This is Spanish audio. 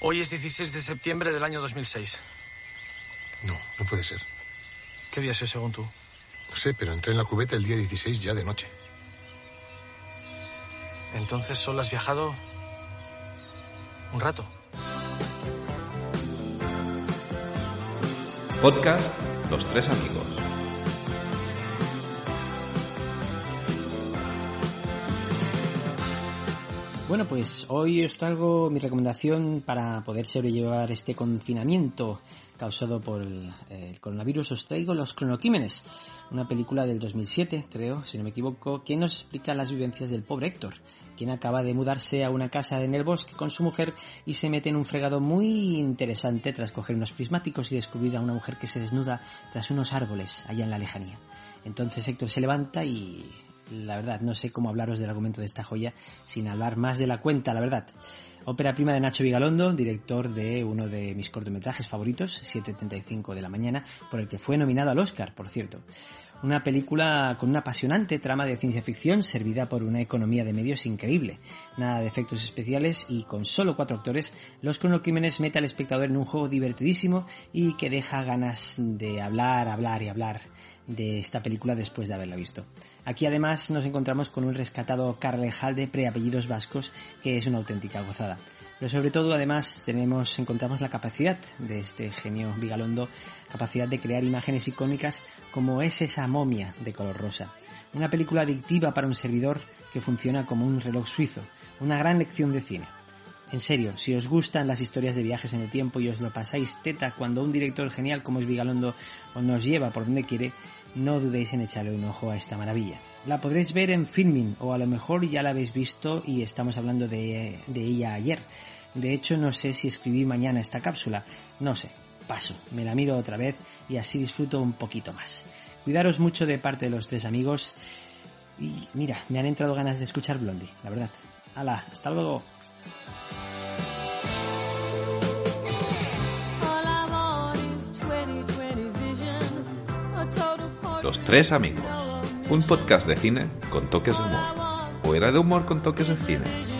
Hoy es 16 de septiembre del año 2006. No, no puede ser. ¿Qué día es ese, según tú? No sé, pero entré en la cubeta el día 16 ya de noche. Entonces solo has viajado un rato. Podcast Los Tres Amigos. Bueno, pues hoy os traigo mi recomendación para poder sobrellevar este confinamiento causado por el, coronavirus. Os traigo Los Cronoquímenes, una película del 2007, creo, si no me equivoco, que nos explica las vivencias del pobre Héctor, quien acaba de mudarse a una casa en el bosque con su mujer y se mete en un fregado muy interesante tras coger unos prismáticos y descubrir a una mujer que se desnuda tras unos árboles allá en la lejanía. Entonces Héctor se levanta y la verdad, no sé cómo hablaros del argumento de esta joya sin hablar más de la cuenta, la verdad. Ópera prima de Nacho Vigalondo, director de uno de mis cortometrajes favoritos, 7.35 de la mañana, por el que fue nominado al Oscar, por cierto. Una película con una apasionante trama de ciencia ficción servida por una economía de medios increíble. Nada de efectos especiales y con solo cuatro actores, Los Cronocrímenes mete al espectador en un juego divertidísimo y que deja ganas de hablar, hablar y hablar de esta película después de haberla visto. Aquí además nos encontramos con un rescatado Carlejal de preapellidos vascos que es una auténtica gozada. Pero sobre todo además tenemos, encontramos la capacidad de este genio Vigalondo, capacidad de crear imágenes icónicas como es esa momia de color rosa. Una película adictiva para un servidor que funciona como un reloj suizo, una gran lección de cine. En serio, si os gustan las historias de viajes en el tiempo y os lo pasáis teta cuando un director genial como es Vigalondo os nos lleva por donde quiere, no dudéis en echarle un ojo a esta maravilla. La podréis ver en Filming o a lo mejor ya la habéis visto y estamos hablando de, de ella ayer. De hecho, no sé si escribí mañana esta cápsula. No sé. Paso. Me la miro otra vez y así disfruto un poquito más. Cuidaros mucho de parte de los tres amigos. Y mira, me han entrado ganas de escuchar Blondie, la verdad. Hala, hasta luego. Los Tres Amigos, un podcast de cine con toques de humor. O era de humor con toques de cine.